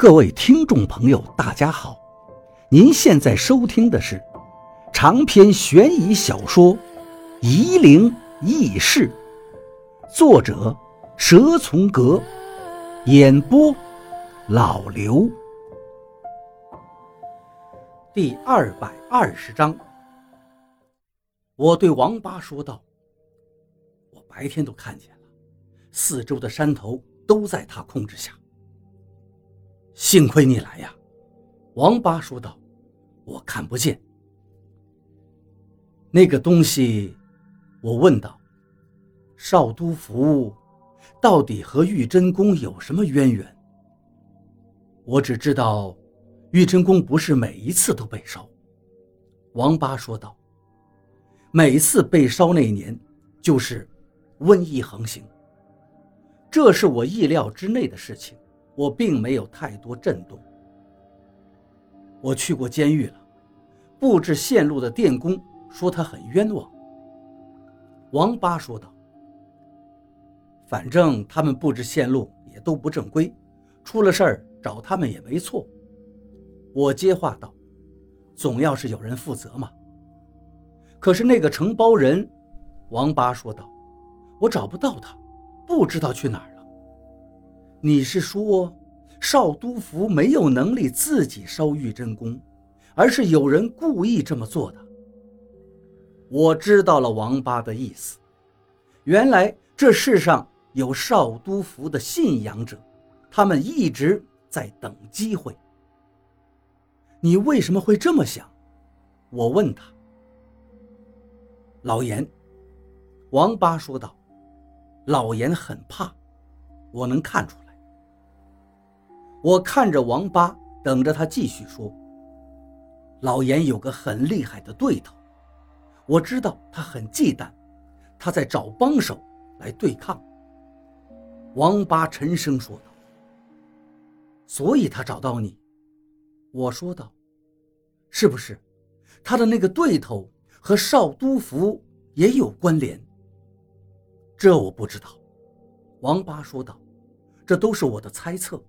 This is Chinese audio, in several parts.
各位听众朋友，大家好！您现在收听的是长篇悬疑小说《夷陵轶事》，作者蛇从阁，演播老刘。第二百二十章，我对王八说道：“我白天都看见了，四周的山头都在他控制下。”幸亏你来呀，王八说道：“我看不见那个东西。”我问道：“少都府到底和玉真宫有什么渊源？”我只知道，玉真宫不是每一次都被烧。王八说道：“每次被烧那年，就是瘟疫横行。这是我意料之内的事情。”我并没有太多震动。我去过监狱了，布置线路的电工说他很冤枉。王八说道：“反正他们布置线路也都不正规，出了事儿找他们也没错。”我接话道：“总要是有人负责嘛。”可是那个承包人，王八说道：“我找不到他，不知道去哪儿。”你是说，少都府没有能力自己烧玉真宫，而是有人故意这么做的？我知道了王八的意思，原来这世上有少都府的信仰者，他们一直在等机会。你为什么会这么想？我问他。老严，王八说道：“老严很怕，我能看出来。”我看着王八，等着他继续说。老严有个很厉害的对头，我知道他很忌惮，他在找帮手来对抗。王八沉声说道：“所以他找到你。”我说道：“是不是？他的那个对头和少都府也有关联？”这我不知道。王八说道：“这都是我的猜测。”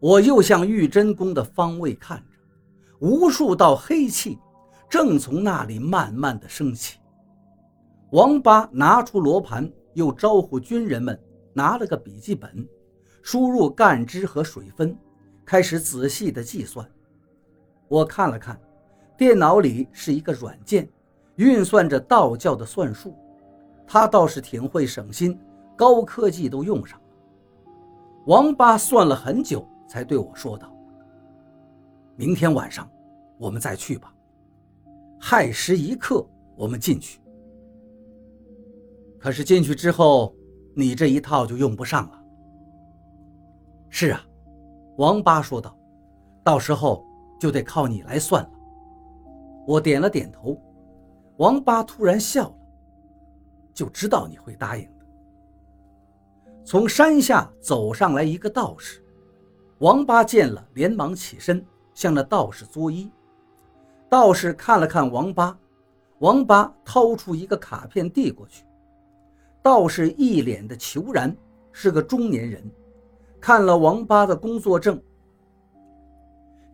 我又向玉真宫的方位看着，无数道黑气正从那里慢慢的升起。王八拿出罗盘，又招呼军人们拿了个笔记本，输入干支和水分，开始仔细的计算。我看了看，电脑里是一个软件，运算着道教的算术。他倒是挺会省心，高科技都用上了。王八算了很久。才对我说道：“明天晚上，我们再去吧。亥时一刻，我们进去。可是进去之后，你这一套就用不上了。”“是啊。”王八说道，“到时候就得靠你来算了。”我点了点头。王八突然笑了，就知道你会答应的。从山下走上来一个道士。王八见了，连忙起身向那道士作揖。道士看了看王八，王八掏出一个卡片递过去。道士一脸的求然，是个中年人，看了王八的工作证，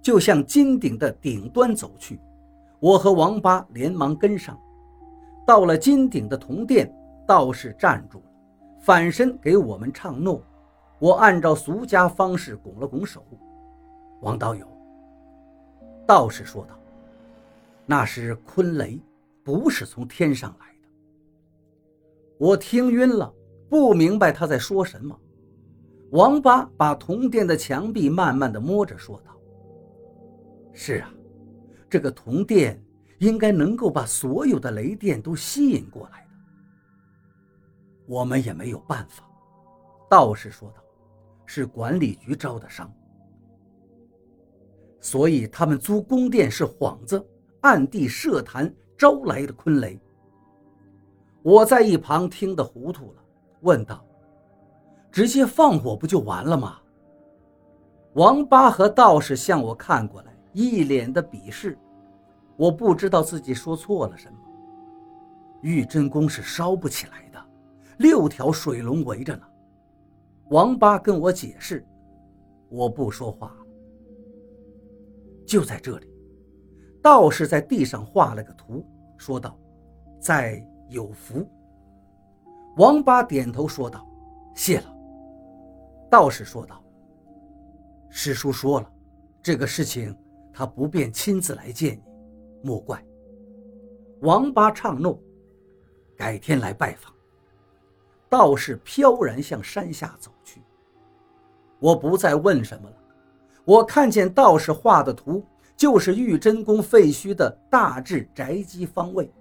就向金顶的顶端走去。我和王八连忙跟上。到了金顶的铜殿，道士站住了，反身给我们唱诺。我按照俗家方式拱了拱手，王道友。道士说道：“那是昆雷，不是从天上来的。”我听晕了，不明白他在说什么。王八把铜殿的墙壁慢慢的摸着，说道：“是啊，这个铜殿应该能够把所有的雷电都吸引过来的。我们也没有办法。”道士说道。是管理局招的商，所以他们租宫殿是幌子，暗地设坛招来的昆雷。我在一旁听得糊涂了，问道：“直接放火不就完了吗？”王八和道士向我看过来，一脸的鄙视。我不知道自己说错了什么。玉真宫是烧不起来的，六条水龙围着呢。王八跟我解释，我不说话了。就在这里，道士在地上画了个图，说道：“在有福。”王八点头说道：“谢了。”道士说道：“师叔说了，这个事情他不便亲自来见你，莫怪。”王八唱诺：“改天来拜访。”道士飘然向山下走去。我不再问什么了。我看见道士画的图，就是玉真宫废墟的大致宅基方位。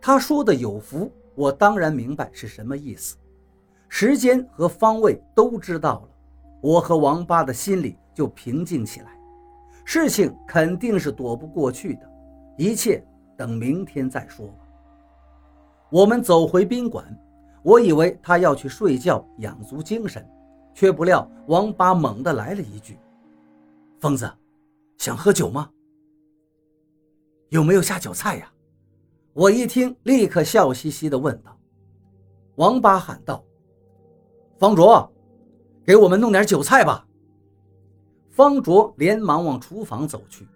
他说的有福，我当然明白是什么意思。时间和方位都知道了，我和王八的心里就平静起来。事情肯定是躲不过去的，一切等明天再说吧。我们走回宾馆，我以为他要去睡觉养足精神。却不料王八猛地来了一句：“疯子，想喝酒吗？有没有下酒菜呀？”我一听，立刻笑嘻嘻地问道。王八喊道：“方卓，给我们弄点酒菜吧。”方卓连忙往厨房走去。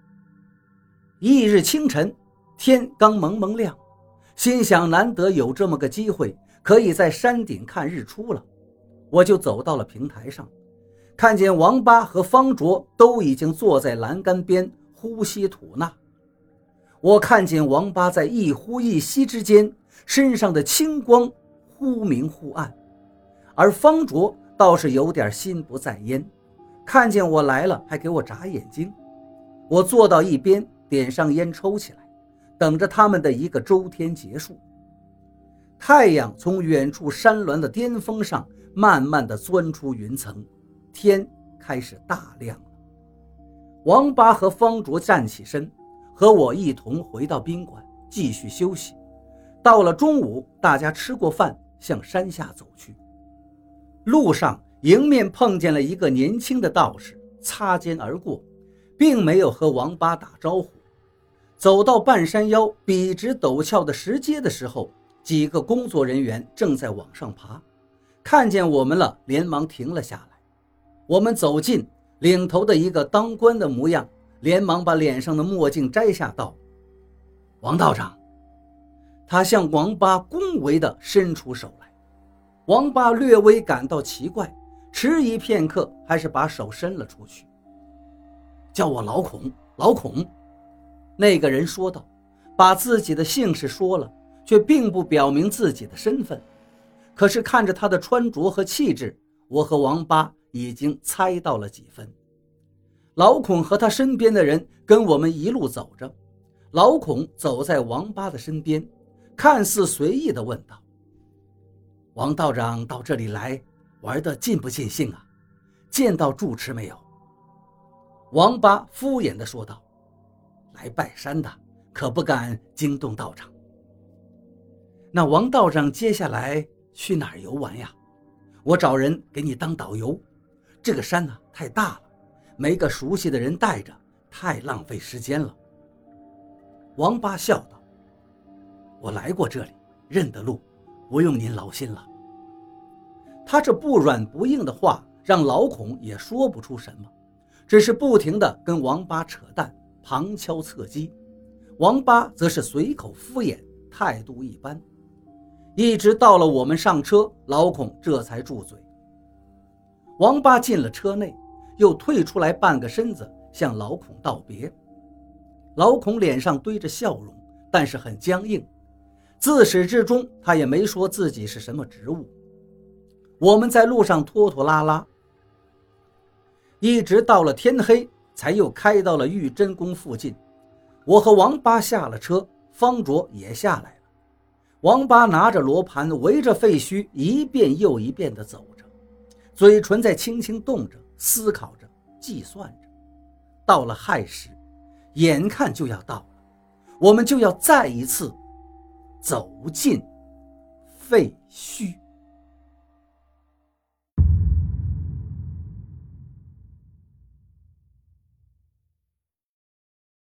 翌日清晨，天刚蒙蒙亮，心想难得有这么个机会，可以在山顶看日出了。我就走到了平台上，看见王八和方卓都已经坐在栏杆边呼吸吐纳。我看见王八在一呼一吸之间，身上的青光忽明忽暗，而方卓倒是有点心不在焉，看见我来了还给我眨眼睛。我坐到一边，点上烟抽起来，等着他们的一个周天结束。太阳从远处山峦的巅峰上。慢慢的钻出云层，天开始大亮了。王八和方卓站起身，和我一同回到宾馆继续休息。到了中午，大家吃过饭，向山下走去。路上迎面碰见了一个年轻的道士，擦肩而过，并没有和王八打招呼。走到半山腰笔直陡峭的石阶的时候，几个工作人员正在往上爬。看见我们了，连忙停了下来。我们走近，领头的一个当官的模样，连忙把脸上的墨镜摘下，道：“王道长。”他向王八恭维地伸出手来。王八略微感到奇怪，迟疑片刻，还是把手伸了出去。“叫我老孔，老孔。”那个人说道，把自己的姓氏说了，却并不表明自己的身份。可是看着他的穿着和气质，我和王八已经猜到了几分。老孔和他身边的人跟我们一路走着，老孔走在王八的身边，看似随意地问道：“王道长到这里来玩的尽不尽兴啊？见到住持没有？”王八敷衍地说道：“来拜山的，可不敢惊动道长。”那王道长接下来。去哪儿游玩呀？我找人给你当导游。这个山呢太大了，没个熟悉的人带着，太浪费时间了。王八笑道：“我来过这里，认得路，不用您劳心了。”他这不软不硬的话，让老孔也说不出什么，只是不停地跟王八扯淡，旁敲侧击。王八则是随口敷衍，态度一般。一直到了我们上车，老孔这才住嘴。王八进了车内，又退出来半个身子，向老孔道别。老孔脸上堆着笑容，但是很僵硬。自始至终，他也没说自己是什么职务。我们在路上拖拖拉拉，一直到了天黑，才又开到了玉真宫附近。我和王八下了车，方卓也下来。王八拿着罗盘，围着废墟一遍又一遍地走着，嘴唇在轻轻动着，思考着，计算着。到了亥时，眼看就要到了，我们就要再一次走进废墟。